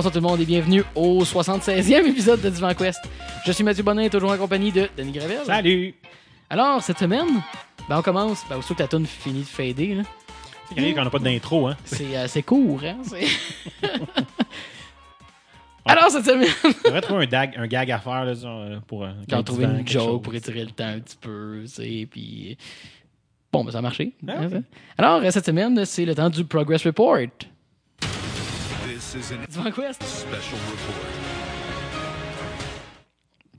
bonsoir tout le monde et bienvenue au 76e épisode de Divan Quest. Je suis Mathieu Bonin, toujours en compagnie de Denis Gravel. Salut! Alors, cette semaine, ben, on commence, ben, aussitôt que ta tune finit de fader, là. C'est même qu'on n'a pas d'intro, hein? c'est assez court, hein? c'est- Alors, cette semaine, On devrait trouver un, dag, un gag à faire là, euh, pour. euh, quand vends une joke chose. pour étirer le temps un petit peu, tu sais, puis... Bon, ben ça a marché. Ah. Alors, euh, cette semaine, c'est le temps du Progress Report. This is an special report.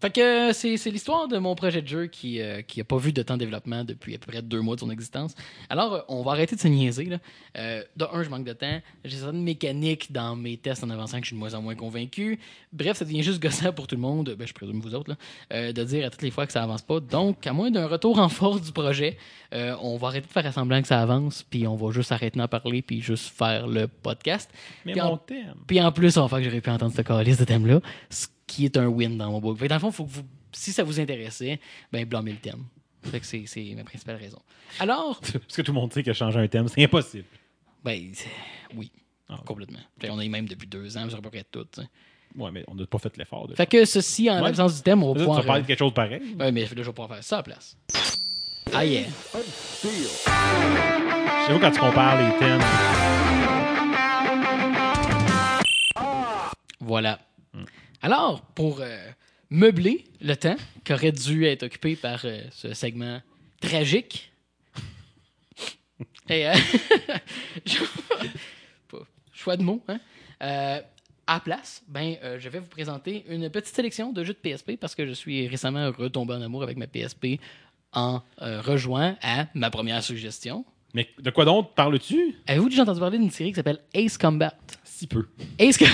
Fait que euh, c'est c'est l'histoire de mon projet de jeu qui euh, qui a pas vu de temps de développement depuis à peu près deux mois de son existence. Alors, euh, on va arrêter de se niaiser. Là. Euh, de un, je manque de temps. J'ai certaines mécaniques dans mes tests en avançant que je suis de moins en moins convaincu. Bref, ça devient juste gossant pour tout le monde, ben, je présume vous autres, là, euh, de dire à toutes les fois que ça avance pas. Donc, à moins d'un retour en force du projet, euh, on va arrêter de faire semblant que ça avance, puis on va juste arrêter d'en parler, puis juste faire le podcast. Mais Puis en- mon thème. Puis en plus, on va faire que j'aurais pu entendre ce calice de thème-là, qui est un win dans mon book. Fait que dans le fond, faut que vous, si ça vous intéressait, ben blâmez le thème. Fait que c'est, c'est ma principale raison. Alors, Parce que tout le monde sait que changer un thème, c'est impossible. ben oui, Ah. complètement. On est même depuis deux ans, sur à peu près tout. tu sais. Ouais, mais on n'a pas fait l'effort. De Fait que ceci, en Ouais. l'absence du thème, on va Ça, tu vas pouvoir... parler de quelque chose de pareil. Ouais, mais là, je vais pouvoir faire ça à la place. Ah yeah. J'avoue, quand tu compares les thèmes? Voilà. Alors, pour euh, meubler le temps qu'aurait dû être occupé par euh, ce segment tragique, et, euh, choix de mots, hein? À place, ben, je vais vous présenter une petite sélection de jeux de PSP parce que je suis récemment retombé en amour avec ma PSP en rejoint à ma première suggestion. Mais de quoi d'autre parles-tu? Avez-vous déjà entendu parler d'une série qui s'appelle Ace Combat? Si peu. Est-ce que.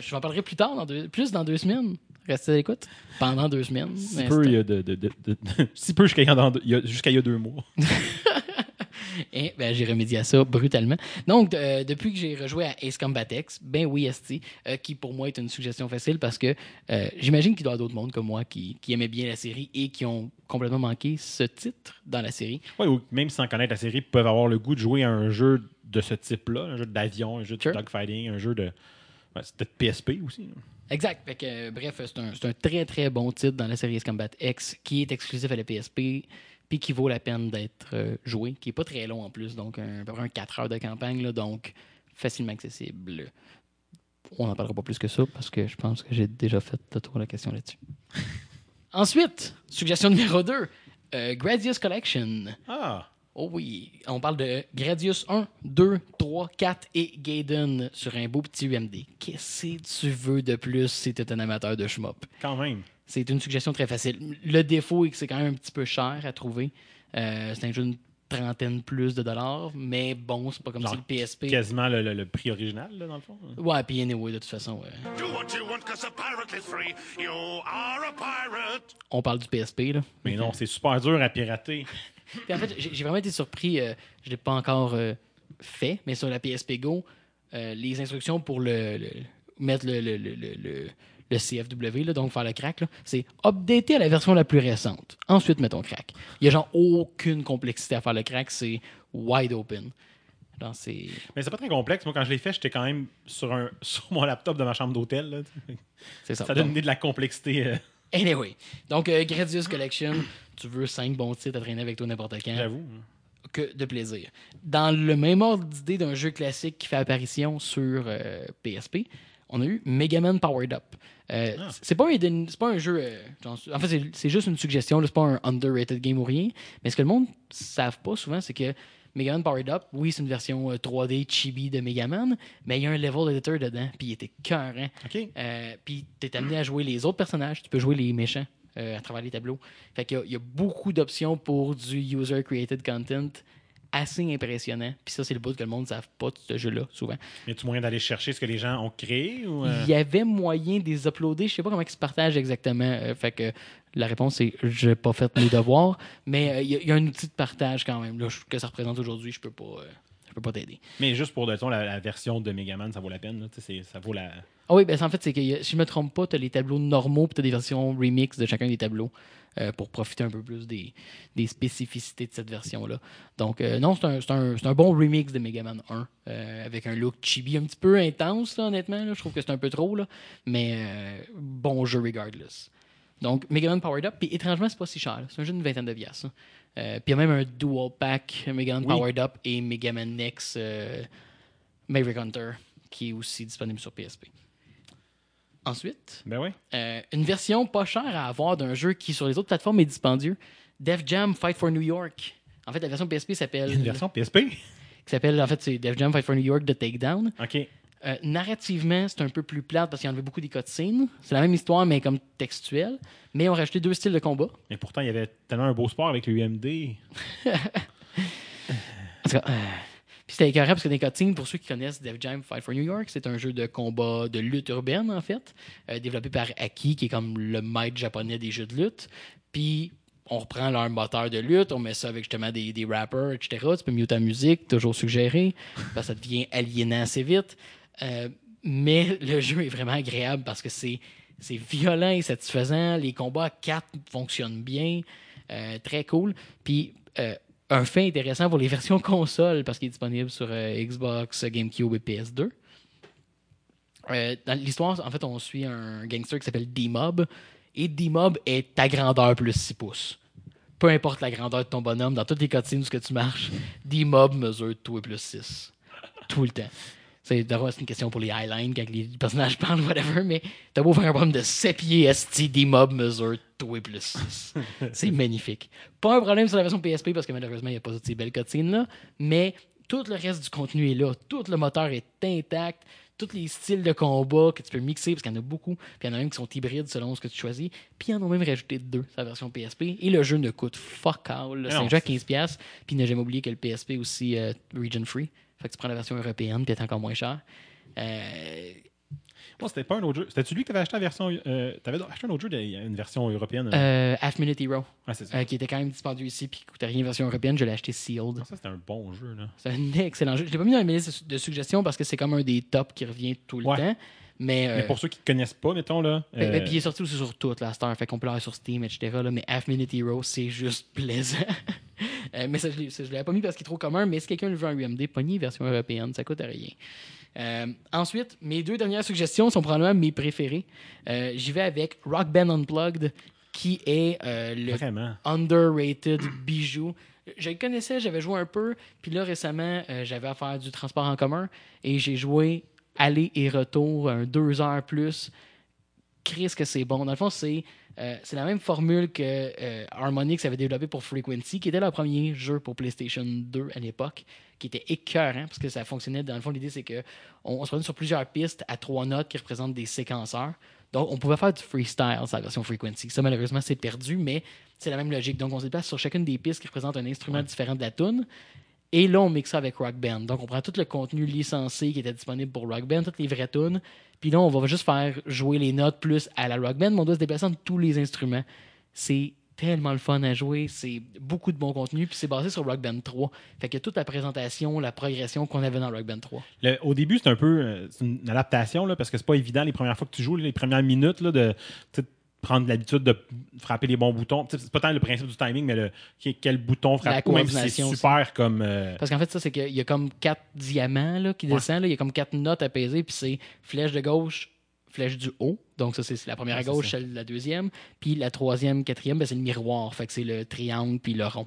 Je vous en parlerai plus tard, dans deux- plus dans deux semaines. Restez à l'écoute. Pendant deux semaines. Si peu, c'est- il y a de, de- de- de- si peu jusqu'à il y a il y a- a deux mois. Et ben, j'ai remédié à ça brutalement. Donc, euh, depuis que j'ai rejoué à Ace Combat X, ben oui, ST, euh, qui pour moi est une suggestion facile parce que euh, j'imagine qu'il doit y avoir d'autres mondes comme moi qui, qui aimaient bien la série et qui ont complètement manqué ce titre dans la série. Ouais, ou même sans connaître la série, peuvent avoir le goût de jouer à un jeu de ce type-là, un jeu d'avion, un jeu de Sure. dogfighting, un jeu de. Ouais, c'est peut-être PSP aussi. là. Exact. Fait que, euh, bref, c'est un, c'est un très très bon titre dans la série Combat X qui est exclusif à la PSP puis qui vaut la peine d'être euh, joué, qui est pas très long en plus, donc un, à peu près un 4 heures de campagne, là, donc facilement accessible. On n'en parlera pas plus que ça parce que je pense que j'ai déjà fait le tour de la question là-dessus. Ensuite, suggestion numéro 2, Gradius Collection. Ah! Oh oui, on parle de Gradius 1, 2, 3, 4 et Gaiden sur un beau petit UMD. Qu'est-ce que tu veux de plus si tu es un amateur de shmup? Quand même. C'est une suggestion très facile. Le défaut est que c'est quand même un petit peu cher à trouver. Euh, c'est un jeu d'une trentaine plus de dollars, mais bon, c'est pas comme Genre, si le PSP... Quasiment le, le- le prix original, là, dans le fond. Ouais, puis anyway, de toute façon, ouais. Do what you want, cause a pirate is free. You are a pirate. on parle du PSP, là. Mais non, c'est super dur à pirater. Puis en fait, j'ai vraiment été surpris. euh, je ne l'ai pas encore euh, fait, mais sur la PSP Go, euh, les instructions pour le, le- mettre le, le, le, le- CFW, là, donc faire le crack, c'est updater à la version la plus récente. Ensuite, mets ton crack. Il n'y a genre aucune complexité à faire le crack, c'est wide open. Genre, c'est. Mais c'est pas très complexe. Moi, quand je l'ai fait, j'étais quand même sur, un, sur mon laptop de ma chambre d'hôtel. C'est ça. Ça donne Donc, de la complexité. Euh, anyway. Donc, euh, Gradius Collection, tu veux 5 bons titres à traîner avec toi n'importe quand. J'avoue. que de plaisir. Dans le même ordre d'idée d'un jeu classique qui fait apparition sur euh, PSP, on a eu Mega Man Powered Up. Euh, Ah. C'est pas, pas un jeu. euh, en fait, c'est- juste une suggestion. C'est pas un underrated game ou rien. Mais ce que le monde ne savent pas souvent, c'est que Mega Man Powered Up, oui, c'est une version euh, 3D chibi de Mega Man, mais il y a un level editor dedans, puis il était cœurant. OK. Euh, puis tu es amené à jouer les autres personnages. Tu peux jouer les méchants euh, à travers les tableaux. Fait qu'il y y, a beaucoup d'options pour du user-created content assez impressionnant. Puis ça, c'est le bout que le monde ne savent pas de ce jeu-là, souvent. Y a-tu moyen d'aller chercher ce que les gens ont créé ou, euh, Il y avait moyen de les uploader. Je sais pas comment ils se partagent exactement. Euh, fait que la réponse, c'est j'ai pas fait mes devoirs. Mais euh, il y, a- il y a un outil de partage quand même. Là, que ça représente aujourd'hui, je peux pas. euh, je peux pas t'aider. Mais juste pour disons, la, la version de Megaman, ça vaut la peine. là. Tu Ça vaut la. Ah oui, ben, en fait, c'est que si je me trompe pas, tu as les tableaux normaux puis tu as des versions remix de chacun des tableaux euh, pour profiter un peu plus des, des spécificités de cette version-là. Donc, euh, non, c'est un, un- un bon remix de Mega Man 1 euh, avec un look chibi un petit peu intense, là, honnêtement. là. Je trouve que c'est un peu trop, là, mais bon jeu regardless. Donc, Mega Man Powered Up, puis étrangement, c'est pas si cher. C'est un jeu d'une vingtaine de piastres. puis il y a même un dual pack Mega Man Oui. Powered Up et Mega Man X Maverick Hunter qui est aussi disponible sur PSP. Ensuite, Ben euh, une version pas chère à avoir d'un jeu qui sur les autres plateformes est dispendieux. Def Jam Fight for New York. En fait, la version PSP s'appelle. Une version PSP. qui s'appelle en fait c'est Def Jam Fight for New York de Takedown. OK. Euh, narrativement, c'est un peu plus plate parce qu'il y en avait beaucoup des cutscenes. C'est la même histoire, mais comme textuelle. Mais on a rajouté deux styles de combat. Mais pourtant, il y avait tellement un beau sport avec le UMD. En tout cas, euh, C'était écœurant parce que cutscenes, pour ceux qui connaissent Def Jam Fight for New York, c'est un jeu de combat de lutte urbaine, en fait, euh, développé par Aki, qui est comme le maître japonais des jeux de lutte. Puis on reprend leur moteur de lutte, on met ça avec justement des, des rappers, etc. Tu peux mieux ta musique, toujours suggéré, parce que ça devient aliénant assez vite. Euh, mais le jeu est vraiment agréable parce que c'est c'est violent et satisfaisant. Les combats à 4 fonctionnent bien. Euh, très cool. Puis, un fait intéressant pour les versions console, parce qu'il est disponible sur euh, Xbox, GameCube et PS2. Euh, dans l'histoire, en fait, on suit un gangster qui s'appelle D-Mob. Et D-Mob est ta grandeur plus 6 pouces. Peu importe la grandeur de ton bonhomme, dans toutes les cutscenes où tu marches, D-Mob mesure tout et plus 6. Tout le temps. C'est une question pour les Highlines quand les personnages parlent, whatever, mais t'as beau faire un problème de 7 pieds, ST, D-Mob mesure tout et plus 6. c'est magnifique. Pas un problème sur la version PSP parce que malheureusement, il n'y a pas toutes ces belles cutscenes-là, mais tout le reste du contenu est là. Tout le moteur est intact. Tous les styles de combat que tu peux mixer, parce qu'il y en a beaucoup, puis il y en a même qui sont hybrides selon ce que tu choisis. Puis ils en ont même rajouté deux sur la version PSP. Et le jeu ne coûte fuck all. C'est Non, un jeu à 15$. Puis ne jamais oublier que le PSP aussi euh, region free. Fait que tu prends la version européenne, puis elle est encore moins cher. Euh, Moi, c'était pas un autre jeu. C'était-tu lui qui avait acheté la version. Euh, T'avais acheté un autre jeu, une version européenne. euh, Half Minute Hero, Ouais, c'est ça. euh, qui était quand même dispendieux ici, puis qui coûtait rien version européenne. Je l'ai acheté sealed. Ça, c'était un bon jeu, là. C'est un excellent jeu. Je l'ai pas mis dans mes listes de suggestions parce que c'est comme un des tops qui revient tout le Ouais. temps. Mais, euh, Mais pour ceux qui ne connaissent pas, mettons, là. ben, ben, euh, puis il est sorti aussi sur toute la star, fait qu'on peut l'avoir sur Steam, etc. là, mais Half Minute Hero, c'est juste plaisant. Euh, mais ça, je ne l'avais pas mis parce qu'il est trop commun, mais si quelqu'un le veut en UMD, pogné version européenne, ça coûte rien. Euh, ensuite, mes deux dernières suggestions sont probablement mes préférées. Euh, J'y vais avec Rock Band Unplugged, qui est euh, le Vraiment? underrated bijou. Je le connaissais, j'avais joué un peu, puis là récemment, euh, j'avais à faire du transport en commun et j'ai joué aller et retour, un deux heures plus. Chris que c'est bon. Dans le fond, c'est euh, c'est la même formule que euh, Harmonix avait développé pour Frequency, qui était leur premier jeu pour PlayStation 2 à l'époque, qui était écœurant parce que ça fonctionnait. Dans le fond, l'idée c'est que on, on se prenait sur plusieurs pistes à trois notes qui représentent des séquenceurs. Donc, on pouvait faire du freestyle sur la version Frequency. Ça, malheureusement, c'est perdu, mais c'est la même logique. Donc, on se déplace sur chacune des pistes qui représentent un instrument différent de la tune. Et là, on mixe ça avec Rock Band. Donc, on prend tout le contenu licencié qui était disponible pour Rock Band, toutes les vraies tunes. Puis là, on va juste faire jouer les notes plus à la Rock Band, mais on doit se déplacer entre tous les instruments. C'est tellement le fun à jouer. C'est beaucoup de bon contenu. Puis c'est basé sur Rock Band 3. Fait que toute la présentation, la progression qu'on avait dans Rock Band 3. Le- au début, c'est un peu euh, une adaptation, là, parce que c'est pas évident les premières fois que tu joues, les premières minutes, de prendre l'habitude de frapper les bons boutons. C'est pas tant le principe du timing, mais le, quel bouton frapper. La Même si c'est aussi. super comme. euh, Parce qu'en fait, ça, c'est qu'il y a comme quatre diamants là, qui descendent. là. Il y a comme quatre notes à peser. Puis c'est flèche de gauche, flèche du haut. Donc, ça, c'est la première à gauche, celle de la deuxième. Puis la troisième, quatrième, ben, c'est le miroir. Fait que c'est le triangle puis le rond.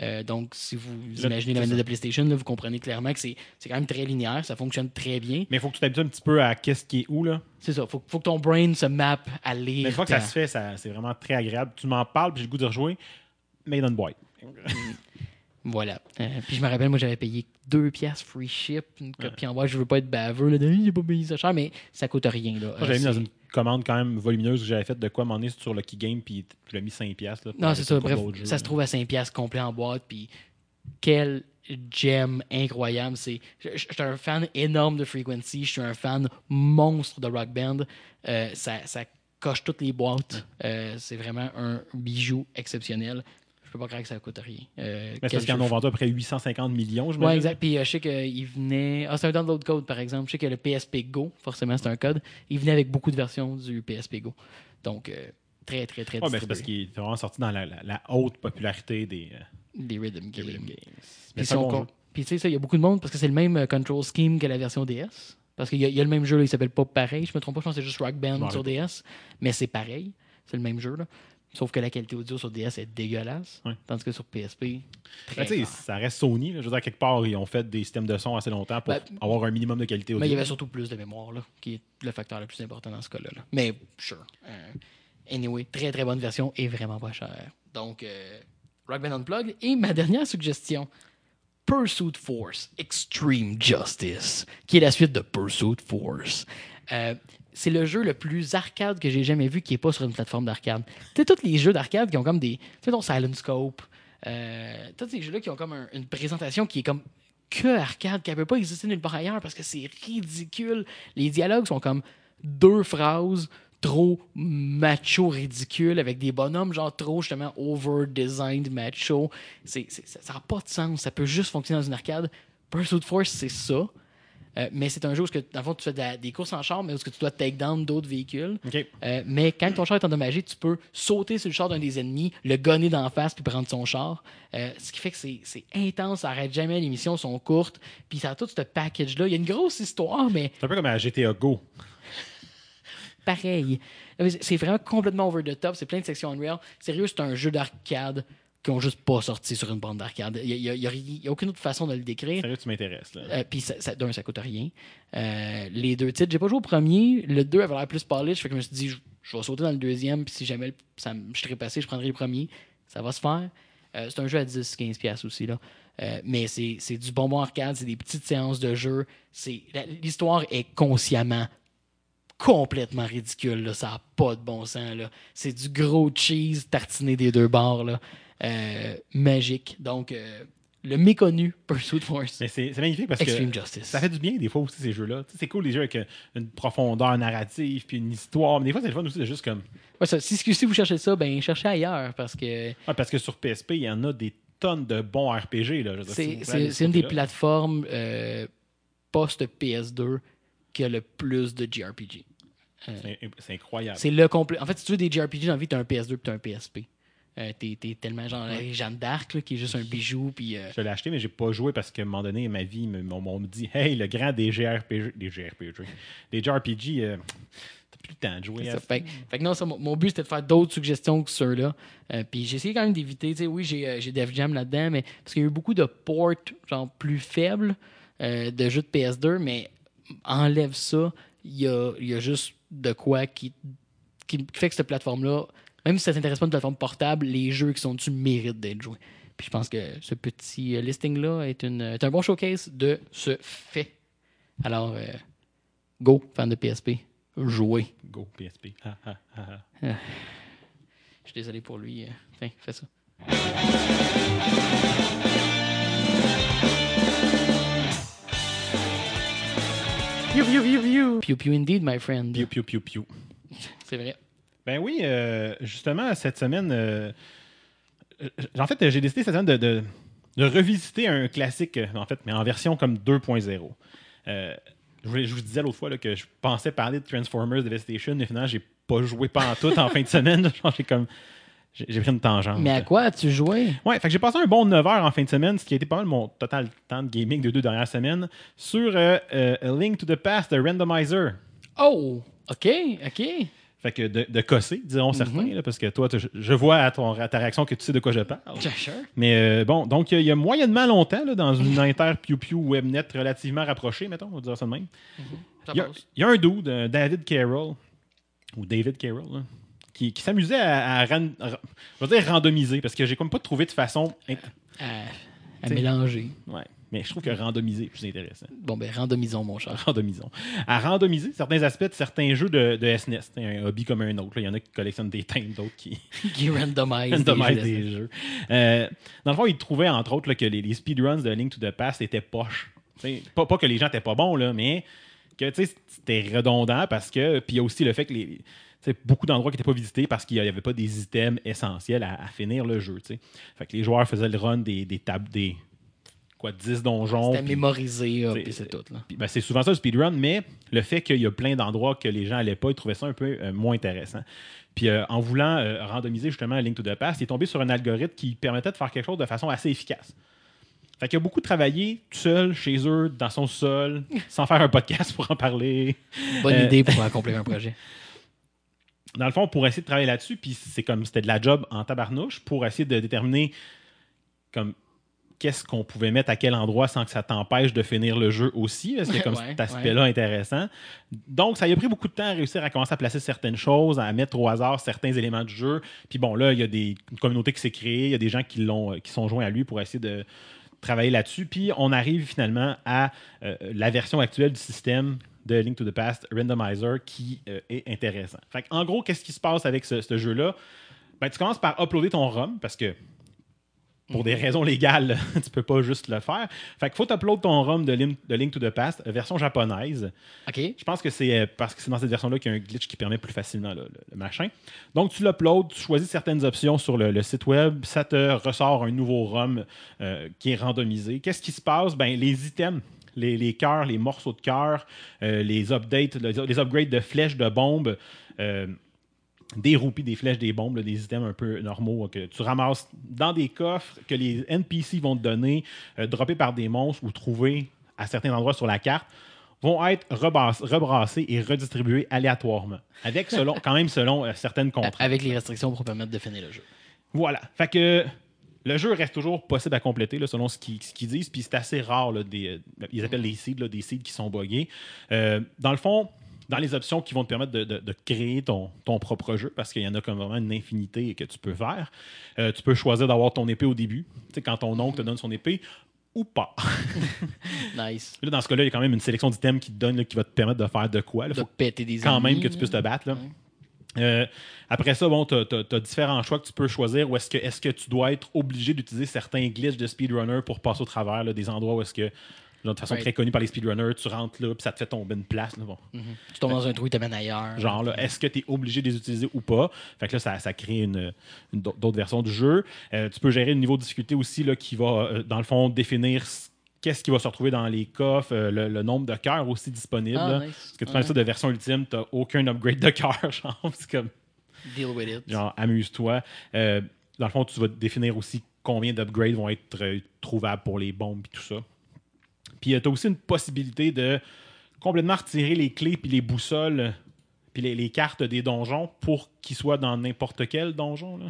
Euh, donc, si vous Là, imaginez la manette de PlayStation, là, vous comprenez clairement que c'est quand même très linéaire. Ça fonctionne très bien. Mais il faut que tu t'habitues un petit peu à qu'est-ce qui est où, là. C'est ça. Faut, faut que ton brain se mappe à lire. Mais une fois que ça se fait, c'est vraiment très agréable. Tu m'en parles, puis j'ai le goût de rejouer. Made on boîte. Voilà. Euh, puis je me rappelle, moi, j'avais payé deux piastres free ship, une copie en bois. Je veux pas être baveux. Là, de, j'ai pas payé ça cher, mais ça coûte rien. Là. Moi, Euh, j'avais mis dans c'est- une commande quand même volumineuse que j'avais fait de quoi m'en est sur Lucky Game, puis tu l'as mis 5$. piastres, Là, Non, c'est ça. Bref, ça se trouve à 5$ piastres complet en boîte. Puis quel gem incroyable. Je suis un fan énorme de Frequency. Je suis un fan monstre de Rock Band. Euh, ça, ça coche toutes les boîtes. Euh, c'est vraiment un bijou exceptionnel. Peux pas croire que ça coûte rien. Euh, Mais parce qu'ils en ont vendu à peu près 850 millions, je Ouais, exact. Puis euh, je sais qu'il venait. Ah, c'est un download code, par exemple. Je sais que le PSP Go, forcément, c'est un code. Il venait avec beaucoup de versions du PSP Go. Donc, euh, très, très, très Ouais, ben, c'est parce qu'il est vraiment sorti dans la, la- la haute popularité des, euh, Des Rhythm des Games. rhythm games. Puis, Mais bon tu sais, ça, il y a beaucoup de monde parce que c'est le même control scheme que la version DS. Parce qu'il y, a- il y a le même jeu, là, il s'appelle pas pareil. Je me trompe pas, je pense que c'est juste Rock Je Band sur DS. Mais c'est pareil. C'est le même jeu. Là. Sauf que la qualité audio sur DS est dégueulasse. Ouais. Tandis que sur PSP, très Ben, ça reste Sony. là. Je veux dire, quelque part, ils ont fait des systèmes de son assez longtemps pour Ben, avoir un minimum de qualité audio. Mais il y avait surtout plus de mémoire, là, qui est le facteur le plus important dans ce cas-là. là. Mais, sure. Euh, anyway, très très bonne version et vraiment pas chère. Donc, euh, Rock Band Unplugged. Et ma dernière suggestion, Pursuit Force Extreme Justice, qui est la suite de Pursuit Force. Euh, c'est le jeu le plus arcade que j'ai jamais vu qui n'est pas sur une plateforme d'arcade. Tu sais, tous les jeux d'arcade qui ont comme des. Tu sais, ton Silent Scope, euh, tous ces jeux-là qui ont comme un- une présentation qui est comme que arcade, qui ne peut pas exister nulle part ailleurs parce que c'est ridicule. Les dialogues sont comme deux phrases trop macho ridicule avec des bonhommes genre trop justement over-designed macho. C'est, c'est- ça n'a pas de sens. Ça peut juste fonctionner dans une arcade. Pursuit Force, c'est ça. Euh, mais c'est un jeu où, que, dans le fond, tu fais de des courses en char, mais où que tu dois take down d'autres véhicules. Euh, mais quand ton char est endommagé, tu peux sauter sur le char d'un des ennemis, le gonner d'en face puis prendre son char. Euh, ce qui fait que c'est intense, ça arrête jamais, les missions sont courtes. Puis ça a tout ce package-là. Il y a une grosse histoire, mais C'est un peu comme à GTA Go. pareil. C'est vraiment complètement over the top. C'est plein de sections Unreal. Sérieux, c'est un jeu d'arcade qui ont juste pas sorti sur une bande d'arcade. Il n'y a, y a- il y a aucune autre façon de le décrire. Sérieux, tu m'intéresses. là. Euh, Puis ça, ça- d'un, ça coûte rien. Euh, les deux titres, j'ai pas joué au premier. Le 2 avait l'air plus polish. Fait que je me suis dit, je, je vais sauter dans le deuxième. Puis si jamais ça, me- je serais passé, je prendrais le premier. Ça va se faire. Euh, c'est un jeu à 10-15$ piastres aussi. Là. Euh, mais c'est, c'est du bonbon arcade. C'est des petites séances de jeu. C'est, la- l'histoire est consciemment complètement ridicule. Là. Ça n'a pas de bon sens. Là. C'est du gros cheese tartiné des deux bords. Là. Euh, magique. Donc, euh, le méconnu Pursuit Force. Mais c'est magnifique parce Extreme que Justice. ça fait du bien des fois aussi ces jeux-là. Tu C'est cool les jeux avec euh, une profondeur narrative puis une histoire. Mais des fois, c'est le fun aussi de juste comme. Ouais, ça, si, si vous cherchez ça, ben cherchez ailleurs parce que Ouais, parce que sur PSP, il y en a des tonnes de bons RPG. Si c'est, une des plateformes euh, post-PS2 qui a le plus de JRPG. C'est- C'est incroyable. C'est le complet. En fait, si tu veux des JRPG dans la vie, t'as un PS2 puis t'as un PSP. Euh, t'es, t'es tellement genre Jeanne d'Arc là, qui est juste un bijou puis euh, Je l'ai acheté, mais j'ai pas joué parce qu'à un moment donné, ma vie, me- on, on me dit Hey, le grand des GRPG, des GRPG, des JRPG, euh, t'as plus le temps de jouer. À ça. Fait, fait que non, ça, mon, mon but c'était de faire d'autres suggestions que ceux-là. Puis j'ai essayé quand même d'éviter. Tu sais, oui, j'ai, j'ai Def Jam là-dedans, mais parce qu'il y a eu beaucoup de ports genre plus faibles de jeux de PS2, mais enlève ça, il y a, il y a juste de quoi qui, qui fait que cette plateforme-là, même si ça t'intéresse pas une plateforme portable, les jeux qui sont dessus méritent d'être joués. Puis je pense que ce petit euh, listing-là est, une, est un bon showcase de ce fait. Alors, euh, go, fan de PSP, jouez. Go PSP. Ah. Je suis désolé pour lui. euh, Tiens, fais ça. Pew, pew, pew, pew. Pew, pew indeed, my friend. Piu, piu, piu, piu. C'est vrai. Ben oui, euh, justement, cette semaine, euh, euh, en fait, j'ai décidé cette semaine de, de- de revisiter un classique, en fait, mais en version comme 2.0. Euh, je, vous- je vous disais l'autre fois là, que je pensais parler de Transformers Devastation, mais finalement, j'ai pas joué pas en tout en fin de semaine. J'ai comme. J'ai j'ai pris une tangente. Mais à quoi as-tu joué? Ouais, fait que j'ai passé un bon 9 heures en fin de semaine, ce qui a été pas mal mon total temps de gaming de deux dernières semaines, sur A Link to the Past de Randomizer. Oh! OK, OK. Fait que de, de cosser, diront certains, là, parce que toi, je vois à, ton, à ta réaction que tu sais de quoi je parle. Sure. Mais euh, bon, donc il y a- il y a moyennement longtemps, là, dans une inter Pew Pew webnet relativement rapprochée, mettons, on va dire ça de même, Ça il y, a, y un dude, un David Carroll, ou David Carroll, là, qui, qui s'amusait à, à ran- ra- je vais dire randomiser, parce que j'ai comme pas trouvé de façon. int- À, mélanger. Ouais, mais je trouve que randomiser est plus intéressant. Bon, ben, randomisons, mon cher. randomisons. À randomiser certains aspects de certains jeux de, de SNES. C'est un hobby comme un autre. là. Il y en a qui collectionnent des teintes, d'autres qui Qui randomise. randomisent des jeux des jeux. Euh, dans le fond, ils trouvaient entre autres là, que les, les speedruns de Link to the Past étaient poches. T'sais, Pas, pas que les gens étaient pas bons, là, mais que c'était redondant parce que. Puis il y a aussi le fait que les. sais, beaucoup d'endroits qui n'étaient pas visités parce qu'il n'y avait pas des items essentiels à, à finir le jeu. tu sais. Fait que les joueurs faisaient le run des, des tables, des quoi, 10 donjons. C'était mémorisé, c'est- puis c'est tout. Ben, c'est souvent ça le speedrun, mais le fait qu'il y a plein d'endroits que les gens n'allaient pas, ils trouvaient ça un peu euh, moins intéressant. Puis euh, en voulant euh, randomiser justement Link to the Past, il est tombé sur un algorithme qui permettait de faire quelque chose de façon assez efficace. Fait qu'il a beaucoup travaillé tout seul, chez eux, dans son sol, sans faire un podcast pour en parler. Bonne idée pour accomplir un projet. Dans le fond, pour essayer de travailler là-dessus, puis c'est comme c'était de la job en tabarnouche pour essayer de déterminer comme qu'est-ce qu'on pouvait mettre à quel endroit sans que ça t'empêche de finir le jeu aussi, parce qu'il y a comme Ouais, cet aspect-là intéressant. Donc, ça y a pris beaucoup de temps à réussir à commencer à placer certaines choses, à mettre au hasard certains éléments du jeu. Puis bon, là, il y a des, une communauté qui s'est créée, il y a des gens qui, l'ont, qui sont joints à lui pour essayer de travailler là-dessus. Puis on arrive finalement à euh, la version actuelle du système de Link to the Past Randomizer qui euh, est intéressant. Fait en gros, qu'est-ce qui se passe avec ce, ce jeu-là? Ben, tu commences par uploader ton ROM parce que pour des raisons légales, tu peux pas juste le faire. Fait qu'il faut upload ton ROM de Link, de Link to the Past, version japonaise. OK. Je pense que c'est euh, parce que c'est dans cette version-là qu'il y a un glitch qui permet plus facilement le, machin. Donc, tu l'uploads, tu choisis certaines options sur le, le site web, ça te ressort un nouveau ROM euh, qui est randomisé. Qu'est-ce qui se passe? Ben, les items, les, les cœurs, les morceaux de cœur, euh, les updates, les, les upgrades de flèches, de bombes, euh, des roupies, des flèches, des bombes, là, des items un peu normaux euh, que tu ramasses dans des coffres que les NPC vont te donner, euh, droppés par des monstres ou trouvés à certains endroits sur la carte, vont être rebrassés et redistribués aléatoirement, avec selon, quand même selon euh, certaines contraintes. Avec les restrictions pour permettre de finir le jeu. Voilà. Fait que le jeu reste toujours possible à compléter là, selon ce qu'ils disent. Puis c'est assez rare. là, des, ils appellent les seeds, là, des seeds qui sont buggés. Euh, dans le fond, dans les options qui vont te permettre de, de- de créer ton, ton propre jeu, parce qu'il y en a comme vraiment une infinité que tu peux faire, euh, tu peux choisir d'avoir ton épée au début. Tu sais, quand ton oncle te donne son épée, ou pas. Nice. Là, dans ce cas-là, il y a quand même une sélection d'items qui te donne, là, qui va te permettre de faire de quoi. Il De faut péter des quand même que tu puisses te là. battre. là. Euh, après ça, bon, tu as, différents choix que tu peux choisir. Ou est-ce que, est que tu dois être obligé d'utiliser certains glitches de speedrunner pour passer au travers là, des endroits où est-ce que, là, de façon Right. très connue par les speedrunners, tu rentres là puis ça te fait tomber une place. là, bon. Tu tombes dans un trou, il te mène ailleurs. Genre, là, est-ce que tu es obligé de les utiliser ou pas? Fait que là, ça, ça crée une, une- d'autres versions du jeu. Euh, tu peux gérer le niveau de difficulté aussi là, qui va, euh, dans le fond, définir qu'est-ce qui va se retrouver dans les coffres, euh, le, le nombre de cœurs aussi disponibles. Ah, nice. Parce que tu Ouais. fais ça de version ultime, tu aucun upgrade de cœur. Genre, c'est comme, Deal with it. genre amuse-toi. Euh, dans le fond, tu vas définir aussi combien d'upgrades vont être trouvables pour les bombes et tout ça. Puis tu as aussi une possibilité de complètement retirer les clés puis les boussoles puis les, les cartes des donjons pour qu'ils soient dans n'importe quel donjon. Là.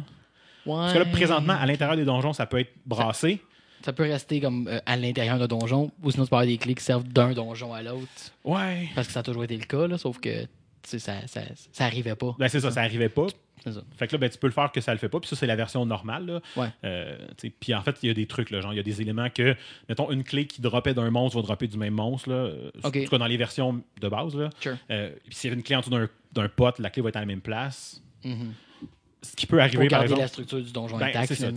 Parce que là, Ouais. présentement, à l'intérieur des donjons, ça peut être brassé. Ça peut rester comme euh, à l'intérieur d'un donjon, ou sinon tu peux avoir des clés qui servent d'un donjon à l'autre. Ouais. Parce que ça a toujours été le cas, là, sauf que ça, ça, ça arrivait pas. Ben, c'est ça, ça arrivait pas. Ça. Fait que là, ben, tu peux le faire que ça le fait pas. Puis ça, c'est la version normale. Là. Ouais. Euh, puis en fait, il y a des trucs. Là, genre, il y a des éléments que, mettons, une clé qui droppait d'un monstre va dropper du même monstre. Là, euh. En tout cas, dans les versions de base. Là. Sure. Euh, puis s'il y avait une clé en dessous d'un, pote, la clé va être à la même place. Mhm. Ce qui peut arriver, Pour par exemple. la structure du donjon Ben, ça, sais.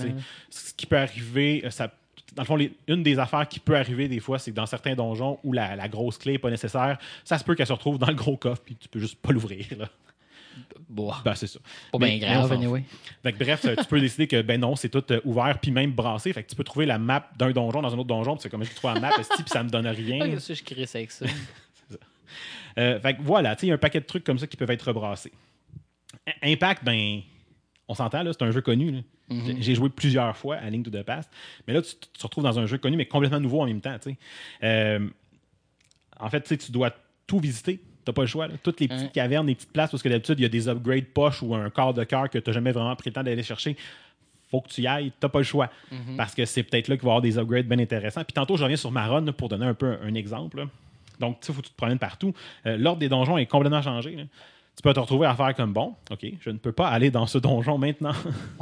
Ce qui peut arriver, euh, ça, dans le fond, les- une des affaires qui peut arriver des fois, c'est que dans certains donjons où la, la grosse clé n'est pas nécessaire, ça se peut qu'elle se retrouve dans le gros coffre, puis tu peux juste pas l'ouvrir. Bon, Ben, c'est ça. pas bien grave, s'en anyway. Fait que bref, tu peux décider que ben non, c'est tout euh, ouvert puis même brassé. Fait que tu peux trouver la map d'un donjon dans un autre donjon, puis c'est comme je trouve la map, puis ça me donne rien. Ah, je crisse avec ça? Euh, fait que voilà, tu sais, il y a un paquet de trucs comme ça qui peuvent être rebrassés. Impact, ben, on s'entend, là, c'est un jeu connu. là. J'ai- J'ai joué plusieurs fois à Link to the Past, mais là, tu, te retrouves dans un jeu connu, mais complètement nouveau en même temps. Euh, en fait, tu dois tout visiter. T'as pas le choix. là. Toutes les petites cavernes, les petites places, parce que d'habitude, il y a des upgrades poches ou un quart de cœur que tu n'as jamais vraiment pris le temps d'aller chercher. Faut que tu y ailles, t'as pas le choix. Parce que c'est peut-être là qu'il va y avoir des upgrades bien intéressants. Puis tantôt, je reviens sur ma run là, pour donner un peu un, un exemple. là. Donc, tu sais, faut que tu te promènes partout. Euh, L'ordre des donjons est complètement changé. là. Tu peux te retrouver à faire comme bon, OK, je ne peux pas aller dans ce donjon maintenant.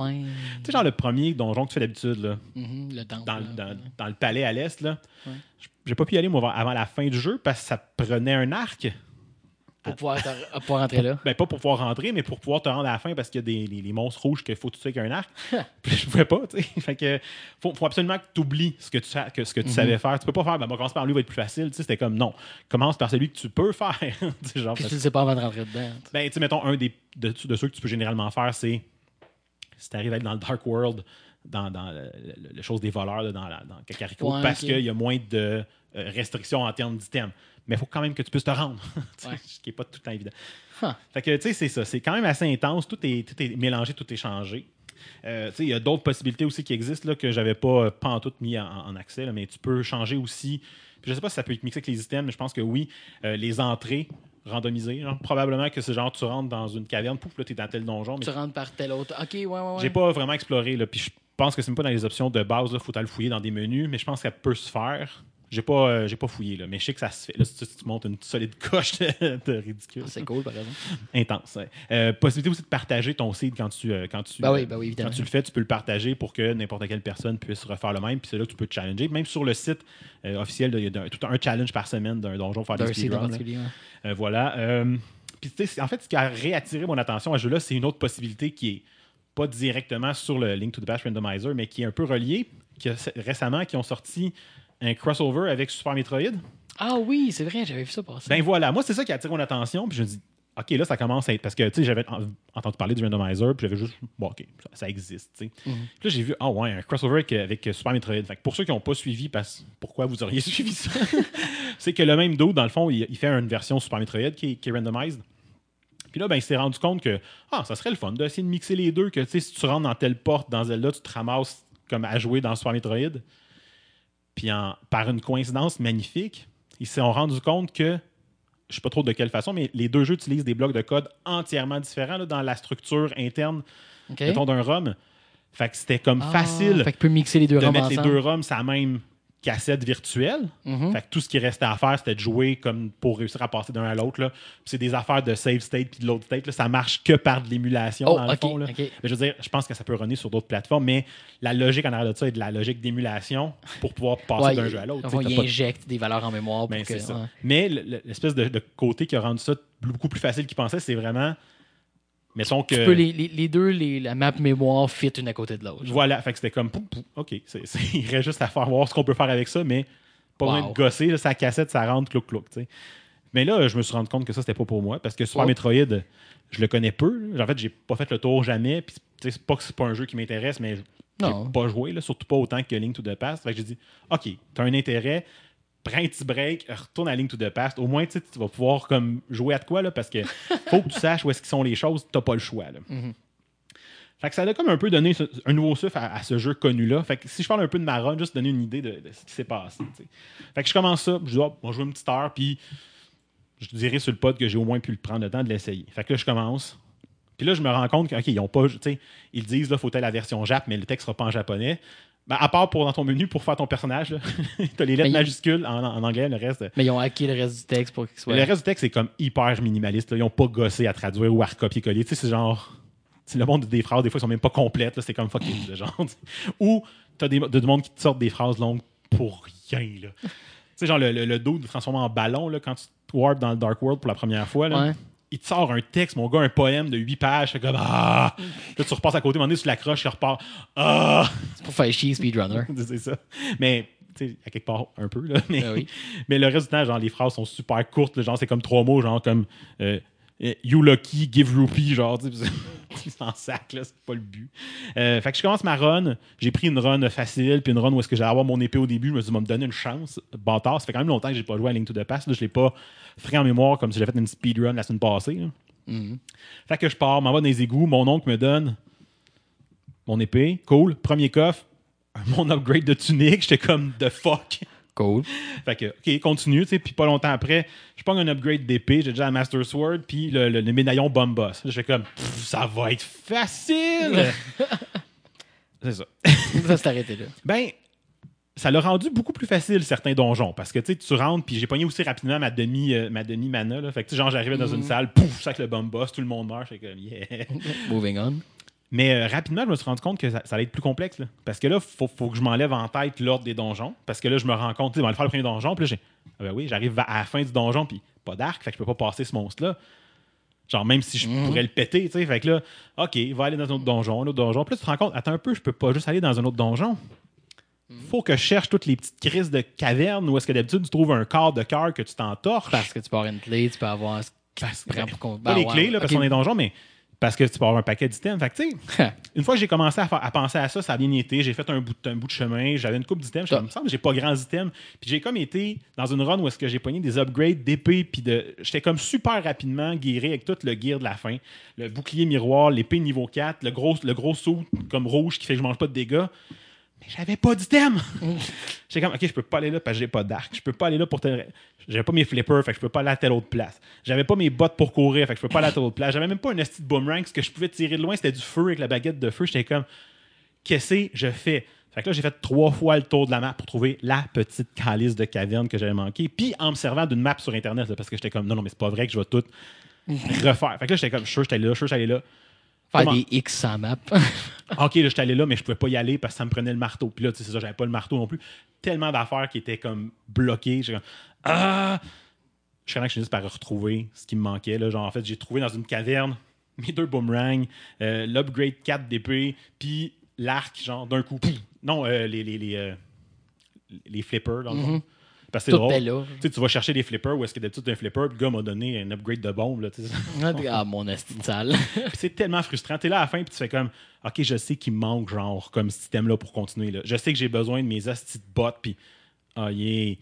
tu sais, genre le premier donjon que tu fais d'habitude, là, Mhm, le temple. dans, là. dans- dans le palais à l'est, là. Ouais. J'ai pas pu y aller, moi, avant la fin du jeu parce que ça prenait un arc. Pour pouvoir, te- pouvoir rentrer là. Ben, pas pour pouvoir rentrer, mais pour pouvoir te rendre à la fin parce qu'il y a des les, les monstres rouges qu'il faut tuer avec un arc. Puis je pouvais pas, tu sais. Fait que faut, faut absolument que tu oublies ce que tu, que, ce que tu savais faire. Tu peux pas faire, ben, on va commencer par lui, va être plus facile. Tu sais, c'était comme non. Commence par celui que tu peux faire. Genre, Puis tu le sais pas avant de rentrer dedans. ben, tu sais, mettons, un des, de, de ceux que tu peux généralement faire, c'est si tu arrives à être dans le Dark World, dans, dans le, le- le chose des voleurs, là, dans, la, dans Ouais, parce qu'il y a moins de euh, restrictions en termes d'items. Mais il faut quand même que tu puisses te rendre. Ouais. Ce qui n'est pas tout le temps évident. Huh. Fait que, tu sais, c'est ça. C'est quand même assez intense. Tout est, tout est mélangé, tout est changé. Euh, il y a d'autres possibilités aussi qui existent là, que j'avais pas, euh, pas en tout mis en, en accès, là, mais tu peux changer aussi. Je sais pas si ça peut être mixé avec les items, mais je pense que oui. Euh, les entrées randomisées. genre, probablement que c'est genre tu rentres dans une caverne, pouf, là, tu es dans tel donjon. Mais Tu rentres par tel autre. Ok, ouais, ouais, ouais. j'ai pas vraiment exploré. Là, puis je pense que c'est même pas dans les options de base. Il faut aller fouiller dans des menus, mais je pense qu'elle peut se faire. J'ai pas, euh, j'ai pas fouillé, là, mais je sais que ça se fait. Là, si tu, tu montes une solide coche de, de ridicule. Ah, C'est cool, par exemple. Intense. ouais. Euh, possibilité aussi de partager ton seed quand tu, euh, quand tu, Ben oui, euh, ben oui, quand tu le fais, tu peux le partager pour que n'importe quelle personne puisse refaire le même. Puis c'est là que tu peux te challenger. Même sur le site officiel, il y a un- tout un challenge par semaine d'un donjon faire des speedruns, ouais. Voilà. Puis, tu sais, en fait, ce qui a réattiré mon attention à ce jeu-là, c'est une autre possibilité qui est pas directement sur le Link to the Past Randomizer, mais qui est un peu reliée. Qui a- récemment, qui ont sorti un crossover avec Super Metroid. Ah oui, c'est vrai, j'avais vu ça passer. Ben voilà, moi, c'est ça qui a attiré mon attention. Puis je me dis, OK, là, ça commence à être. Parce que, tu sais, j'avais en- entendu parler du randomizer, puis j'avais juste, bon, OK, ça, ça existe, tu sais. Puis là, j'ai vu, ah ouais, un crossover avec, avec Super Metroid. Fait que pour ceux qui n'ont pas suivi, parce pourquoi vous auriez suivi ça? C'est que le même dos, dans le fond, il, il fait une version Super Metroid qui, est- qui est randomized. Puis là, ben, il s'est rendu compte que, ah, ça serait le fun d'essayer de mixer les deux, que, tu sais, si tu rentres dans telle porte dans Zelda, tu te ramasses comme à jouer dans Super Metroid. Puis en- par une coïncidence magnifique, ils se sont rendus compte que, je sais pas trop de quelle façon, mais les deux jeux utilisent des blocs de code entièrement différents là, dans la structure interne, mettons, d'un ROM. Fait que c'était comme Ah, facile Fait que tu peux mixer les deux de ROM mettre les deux ROMs sur la même cassette virtuelle. Mhm. Fait que tout ce qui restait à faire, c'était de jouer comme pour réussir à passer d'un à l'autre. C'est des affaires de save state puis de l'autre state. là. Ça marche que par de l'émulation, Oh, dans le fond. là. ok. Mais je veux dire, je pense que ça peut runner sur d'autres plateformes, mais la logique en arrière de ça est de la logique d'émulation pour pouvoir passer Ouais, d'un jeu à l'autre. il t'as pas de- injecte des valeurs en mémoire pour Ben, que. ça. ouais. Mais le- le- l'espèce de, de côté qui a rendu ça beaucoup plus facile qu'il pensait, c'est vraiment. Mettons que. Tu peux les, les, les deux, les, la map mémoire fit une à côté de l'autre. Voilà, fait que c'était comme. OK, c'est, c'est- il reste juste à faire voir ce qu'on peut faire avec ça, mais pas besoin Wow. de gosser. là, sa cassette, ça rentre, clouc, clouc. tu sais. Mais là, je me suis rendu compte que ça, c'était pas pour moi, parce que Super Oh. Metroid, je le connais peu. En fait, j'ai pas fait le tour jamais, puis c'est pas que c'est pas un jeu qui m'intéresse, mais j'ai Non. pas joué, là, surtout pas autant que Link to the Past. Fait que j'ai dit, OK, t'as un intérêt, prends un petit break, retourne à Link to the Past. Au moins, tu vas pouvoir comme jouer à de quoi, là, parce que faut que tu saches où est-ce qu'ils sont les choses, t'as pas le choix. Là. Fait que ça a comme un peu donné un nouveau souffle à, à ce jeu connu-là. Fait que si je parle un peu de ma run, juste donner une idée de, de ce qui s'est passé. Fait que je commence ça, je dis, oh, on va jouer une petite heure, puis je dirais sur le pod que j'ai au moins pu le prendre le temps de l'essayer. Fait que là, je commence. Puis là, je me rends compte qu'ils ont pas. Ils disent, là, faut être la version Jap, mais le texte sera pas en japonais. Ben, à part pour dans ton menu, pour faire ton personnage, t'as les lettres Mais majuscules en, en anglais, le reste. Mais ils ont hacké le reste du texte pour qu'il soit. Le reste du texte, c'est comme hyper minimaliste. là. Ils n'ont pas gossé à traduire ou à recopier-coller. Tu sais, c'est genre. le monde des phrases, des fois, ils sont même pas complètes. C'est comme fucking. là, genre, ou t'as des, de, du monde qui te sortent des phrases longues pour rien. tu sais, genre le, le, le dos de transformer en ballon là, quand tu te warp dans le Dark World pour la première fois. Là, Ouais. Il te sort un texte, mon gars, un poème de 8 pages. Comme. Ah! Là, tu repasses à côté, un moment donné, tu l'accroches, tu repars. Ah! C'est pour faire chier Speedrunner. c'est ça. Mais, tu sais, à quelque part, un peu, là. Mais, Ah oui. mais le reste du temps, genre, les phrases sont super courtes. là. genre, c'est comme trois mots, genre, comme euh, You lucky, give rupee, genre, tu en sac, là, c'est pas le but. Euh, fait que je commence ma run. J'ai pris une run facile, puis une run où est-ce que j'allais avoir mon épée au début. Je me suis dit, me donner une chance. Bâtard, ça fait quand même longtemps que j'ai pas joué à Link to the Past. Là, je l'ai pas frais en mémoire comme si j'avais fait une speedrun la semaine passée. là. Mhm. Fait que je pars, m'en vais dans les égouts. Mon oncle me donne mon épée. Cool. Premier coffre. Mon upgrade de tunique. J'étais comme, the fuck. Cool. Fait que, OK, continue, tu sais. Puis pas longtemps après, je prends un upgrade d'épée. J'ai déjà un Master Sword, puis le, le- le médaillon Bomb Boss. Là, J'étais comme, ça va être facile. C'est ça. ça s'est arrêté là. Ben, ça l'a rendu beaucoup plus facile certains donjons parce que tu sais, tu rentres puis j'ai pogné aussi rapidement ma demi euh, ma demi mana là. Fait que tu sais, genre j'arrivais dans une salle, pouf, ça avec le bomb boss, tout le monde meurt, j'étais comme yeah. Moving on. Mais euh, rapidement, je me suis rendu compte que ça, ça allait être plus complexe là. parce que là, faut, faut que je m'enlève en tête l'ordre des donjons parce que là, je me rends compte, tu sais, on va aller faire le premier donjon, puis là j'ai Ah ben oui, j'arrive à la fin du donjon, puis pas d'arc, fait que je peux pas passer ce monstre-là. Genre, même si je Mhm. pourrais le péter, tu sais. Fait que là, OK, va aller dans un autre donjon, un autre donjon. Puis là, tu te rends compte, attends un peu, je peux pas juste aller dans un autre donjon. Mhm. Faut que je cherche toutes les petites crises de cavernes où est-ce que d'habitude tu trouves un corps de cœur que tu t'entorches. Parce que tu peux avoir une clé, tu peux avoir Parce- pour qu'on- pas Ben les ouais, clés, là, parce ok. qu'on est donjon, mais parce que tu peux avoir un paquet d'items. Fait que, tu sais, une fois que j'ai commencé à, penser à ça, ça a bien été. J'ai fait un bout, de- un bout de chemin, j'avais une coupe d'items. Je me semble que j'ai pas grands items. Puis j'ai comme été dans une run où est-ce que j'ai pogné des upgrades d'épée, puis de. J'étais comme super rapidement guéri avec tout le gear de la fin. Le bouclier miroir, l'épée niveau 4, le gros, le gros saut comme rouge qui fait que je mange pas de dégâts. Mais j'avais pas d'items! J'étais comme, OK, je peux pas aller là parce que j'ai pas d'arc. Je peux pas aller là pour tel. J'avais pas mes flippers, fait que je peux pas aller à telle autre place. J'avais pas mes bottes pour courir, fait que je peux pas aller à telle autre place. J'avais même pas un esti de boomerang. Ce que je pouvais tirer de loin, c'était du feu avec la baguette de feu. J'étais comme, qu'est-ce que je fais? Fait que là, j'ai fait trois fois le tour de la map pour trouver la petite calice de caverne que j'avais manqué. Puis en me servant d'une map sur Internet, là, parce que j'étais comme, non, non, mais c'est pas vrai que je vais tout refaire. Fait que là, j'étais comme, je suis allé là, je suis allé là. Faire Comment- des X sans map. OK, là, j'étais allé là, mais je pouvais pas y aller parce que ça me prenait le marteau. Puis là, tu sais, c'est ça, j'avais pas le marteau non plus. Tellement d'affaires qui étaient comme bloquées. J'étais comme, ah! Je suis que je suis juste par retrouver ce qui me manquait. Là. Genre, en fait, j'ai trouvé dans une caverne mes deux boomerangs, euh, l'upgrade 4 d'épée, puis l'arc, genre, d'un coup. pouf! Non, euh, les, les, les, euh, les flippers, dans le fond. Parce que c'est drôle. Tu sais, tu vas chercher des flippers où est-ce que d'habitude un flipper, puis le gars m'a donné un upgrade de bombe. Là, tu sais. Ah, mon esti sale. C'est tellement frustrant. T'es là à la fin, puis tu fais comme, OK, je sais qu'il me manque, genre, comme système-là pour continuer. Là. Je sais que j'ai besoin de mes hosties de bottes, puis, ah, yeah,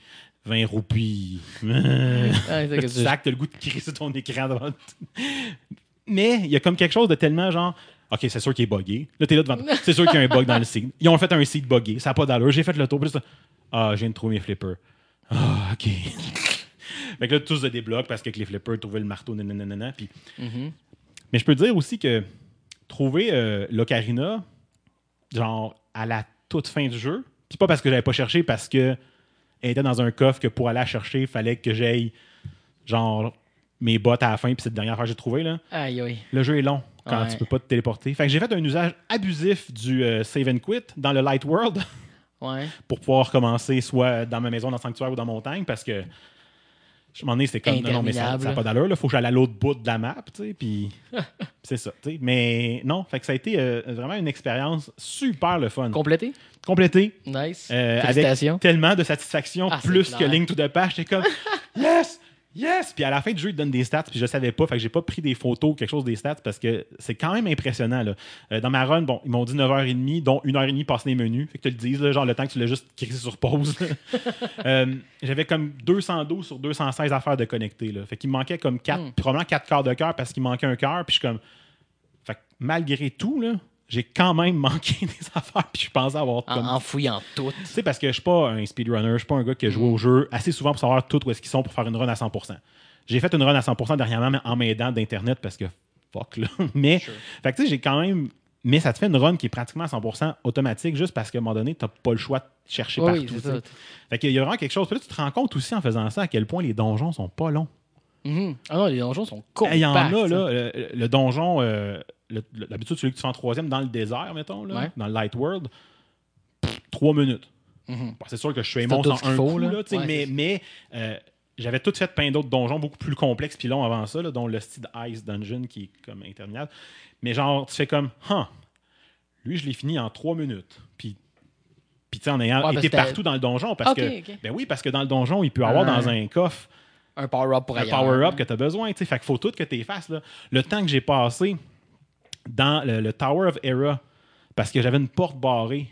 20 roupies. Ah, tu tu- sacs, t'as le goût de crier sur ton écran devant. Mais il y a comme quelque chose de tellement genre. OK, c'est sûr qu'il est buggé. Là, t'es là devant. C'est sûr qu'il y a un bug dans le seed. Ils ont fait un seed buggé. Ça n'a pas d'allure. J'ai fait le tour. C'est- ah, je viens de trouver mes flippers. Ah, OK. fait que là, tout se débloque parce que les flippers, trouver le marteau, nanana, nanana, Puis... Mhm. Mais je peux te dire aussi que trouver euh, l'Ocarina, genre, à la toute fin du jeu, c'est pas parce que j'avais pas cherché, parce que elle était dans un coffre que pour aller la chercher, il fallait que j'aille, genre, mes bottes à la fin, puis c'est la dernière fois que j'ai trouvé, là. Aïe, aïe. Le jeu est long quand Ouais. tu peux pas te téléporter. Fait que j'ai fait un usage abusif du euh, save and quit dans le Light World Ouais. pour pouvoir commencer soit dans ma maison, dans le sanctuaire ou dans la montagne parce que je m'en ai, c'était comme non, non, mais ça n'a pas d'allure. Il faut que j'aille à l'autre bout de la map, tu sais, puis c'est ça. tu sais. Mais non, fait que ça a été euh, vraiment une expérience super le fun. Complété? Complété, Nice. euh, avec tellement de satisfaction, Ah, plus que Link to the Past. J'étais comme yes, yes. Puis à la fin du jeu, il te donne des stats, puis je savais pas, fait que j'ai pas pris des photos, quelque chose des stats, parce que c'est quand même impressionnant. Là. Euh, dans ma run, bon, ils m'ont dit 9h30, dont 1h30 passer les menus. Fait que tu le dises, là, genre le temps que tu l'as juste crissé sur pause. Euh, J'avais comme 212 sur 216 affaires de connecter. Là. Fait qu'il me manquait comme 4, Hmm. probablement 4 quarts de cœur parce qu'il manquait un cœur, puis je suis comme. Fait que malgré tout, là, j'ai quand même manqué des affaires, puis je pensais avoir En, comme en fouillant tout. tu sais, parce que je suis pas un speedrunner, je suis pas un gars qui a Mm. joué au jeu assez souvent pour savoir tout où est-ce qu'ils sont pour faire une run à 100%. J'ai fait une run à 100% dernièrement mais en m'aidant d'Internet parce que fuck là. Mais, fait tu sais, j'ai quand même. Mais ça te fait une run qui est pratiquement à 100% automatique juste parce qu'à un moment donné, tu pas le choix de chercher partout. Fait qu'il y a vraiment quelque chose. Puis là, tu te rends compte aussi en faisant ça à quel point les donjons sont pas longs. Mhm. Ah non, les donjons sont Il compacts. y en a, là. le donjon, euh, d'habitude, celui que tu fais en troisième dans le désert, mettons, là, Ouais. dans le Light World, pff, trois minutes. Mhm. Bon, c'est sûr que je suis monstre en un faut, coup, là. Ouais, mais, euh, j'avais tout fait plein d'autres donjons beaucoup plus complexes puis longs avant ça, là, dont le style Ice Dungeon qui est comme interminable. Mais genre, tu fais comme, huh, lui, je l'ai fini en trois minutes. Puis, puis tu sais, en ayant Ouais, été partout dans le donjon, parce que, ben oui, parce que dans le donjon, il peut avoir Un- dans un coffre Un power-up pour un ailleurs. power-up que tu as besoin. tu sais. Fait qu'il faut tout que tu effaces. Là. Le temps que j'ai passé dans le, le Tower of Era, parce que j'avais une porte barrée,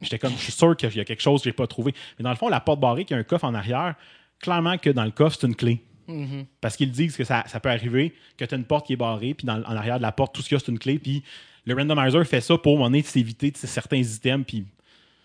j'étais comme, je suis sûr qu'il y a quelque chose que j'ai pas trouvé. Mais dans le fond, la porte barrée qui a un coffre en arrière, clairement que dans le coffre, c'est une clé. Mhm. Parce qu'ils disent que ça, ça peut arriver, que tu as une porte qui est barrée, puis dans, en arrière de la porte, tout ce qu'il y a, c'est une clé. Puis le randomizer fait ça pour, donné, s'éviter de certains items, puis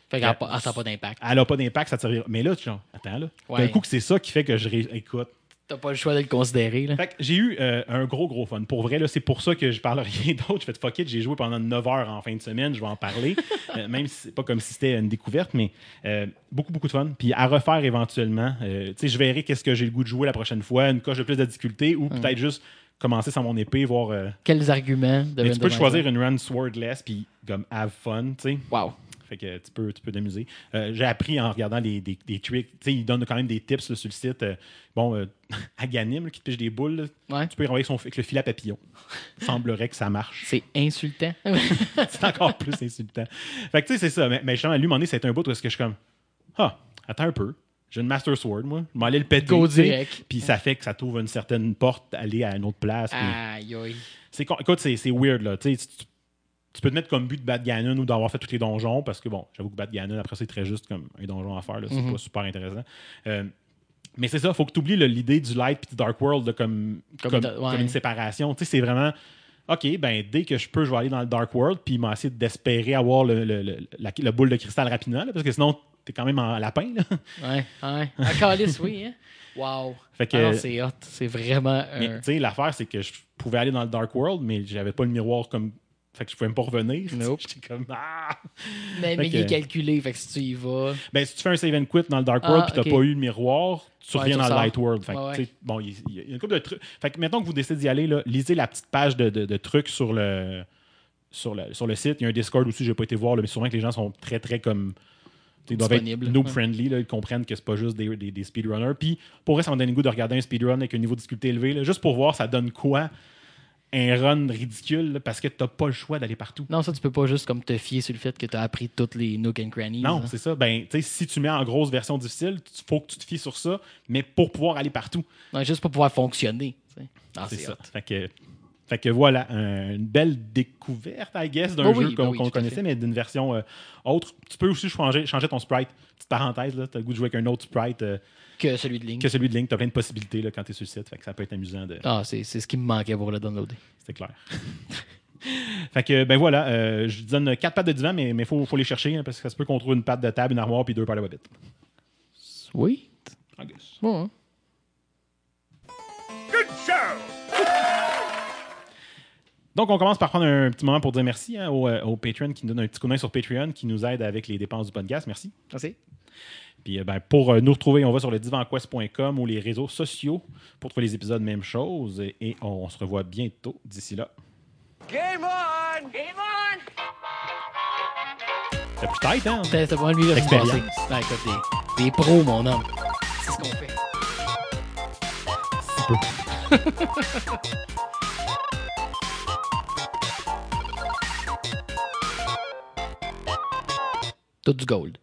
Fait qu'elle n'a pas d'impact. elle n'a pas d'impact, ça te servira. Mais là, tu genre, attends, là. Ouais. D'un coup, que c'est ça qui fait que je. ré- Écoute, T'as pas le choix de le considérer. Là. Fait que j'ai eu euh, un gros, gros fun. Pour vrai, là, c'est pour ça que je parle rien d'autre. Je fais fuck it, j'ai joué pendant 9 heures en fin de semaine, je vais en parler. Euh, même si c'est pas comme si c'était une découverte, mais euh, beaucoup, beaucoup de fun. Puis à refaire éventuellement. Tu sais, je verrai qu'est-ce que j'ai le goût de jouer la prochaine fois, une coche de plus de difficulté ou peut-être juste commencer sans mon épée, voir. Quels arguments de mais tu peux choisir une run swordless, puis comme have fun, tu sais. Wow. Fait que tu peux tu peux t'amuser. Euh, J'ai appris en regardant les, des, des tricks. Tu sais, ils donnent quand même des tips là, sur le site. Euh, bon, euh, à Ganim, là, qui te piche des boules, là, Ouais. tu peux y renvoyer avec, son, avec le filet à papillon. semblerait que ça marche. C'est insultant. c'est encore plus insultant. Fait que tu sais, c'est ça. Mais, mais justement, lui, à moment donné, c'est un bout où est-ce que je suis comme Ah, attends un peu. J'ai une Master Sword, moi. Je aller le péter. Go direct. Puis ça fait que ça t'ouvre une certaine porte, aller à une autre place. Aïe, con- écoute, c'est c'est weird là. Tu, sais, tu- peux te mettre comme but de battre Ganon ou d'avoir fait tous les donjons parce que bon, j'avoue que battre Ganon après c'est très juste comme un donjon à faire. C'est Mhm. pas super intéressant. Euh, mais c'est ça, faut que tu oublies l'idée du light et du dark world là, comme, Comme comme, de- ouais. comme une séparation. Tu sais, c'est vraiment OK, ben dès que je peux, je vais aller dans le dark world puis m'essayer d'espérer avoir le, le- le- la, boule de cristal rapidement là, parce que sinon t'es quand même en lapin. Là. Ouais, ouais. À Calice, oui, hein. Wow. Alors, c'est hot. C'est vraiment. Mais un- tu sais, l'affaire, c'est que je pouvais aller dans le Dark World, mais j'avais pas le miroir comme. Fait que je pouvais même pas revenir. Nope. J'étais comme. Ah! Mais, Fait mais il est calculé, fait que si tu y vas. Ben, si tu fais un save and quit dans le Dark Ah, World puis t'as ok. pas eu le miroir, tu Ouais, reviens dans le. Light World. Fait que, Ouais, bon, il y, a une couple de trucs. Fait que mettons que vous décidez d'y aller, là, lisez la petite page de, de- de trucs sur le, sur, le, sur le site. Il y a un Discord aussi, j'ai pas été voir, là, mais sûrement que les gens sont très, très comme. Ils doivent être noob friendly, là, ils comprennent que c'est pas juste des, des, des speedrunners. Puis pour eux, ça m'a donné le goût de regarder un speedrun avec un niveau de difficulté élevé, là, juste pour voir ça donne quoi un run ridicule, là, parce que t'as pas le choix d'aller partout. Non, ça, tu peux pas juste comme te fier sur le fait que tu as appris toutes les nook and crannies. Non, hein. c'est ça. Ben, tu sais, si tu mets en grosse version difficile, il faut que tu te fies sur ça, mais pour pouvoir aller partout. Non, juste pour pouvoir fonctionner. Ah, c'est ça. hot. Fait que, fait que voilà, un- une belle découverte, I guess, d'un Oh jeu oui, qu'on ben oui, connaissait, mais d'une version euh, autre. Tu peux aussi changer, changer ton sprite. Petite parenthèse, tu as le goût de jouer avec un autre sprite euh, Que celui de Link. que celui de Link. Tu as plein de possibilités là, quand tu es sur le site. Fait que ça peut être amusant. De... Ah, c'est c'est ce qui me manquait pour le downloader. C'est clair. fait que, ben voilà, euh, je donne quatre pattes de divan, mais il faut, faut les chercher hein, parce que ça se peut qu'on trouve une patte de table, une armoire puis deux paires de bobettes. Oui. I guess. Bon, hein. Good show! Donc, on commence par prendre un petit moment pour dire merci hein, aux, euh, aux Patreons qui nous donnent un petit coup de main sur Patreon, qui nous aident avec les dépenses du podcast. Merci. Merci. Puis euh, ben, pour euh, nous retrouver, on va sur le divanquest.com ou les réseaux sociaux pour trouver les épisodes, même chose. Et, et on se revoit bientôt d'ici là. Game on! Game on! C'est plus tight, hein? T'as t'as pas lui semaine Expérience. Ah, écoute, des, des pros, mon homme. C'est ce qu'on fait. Tout du gold.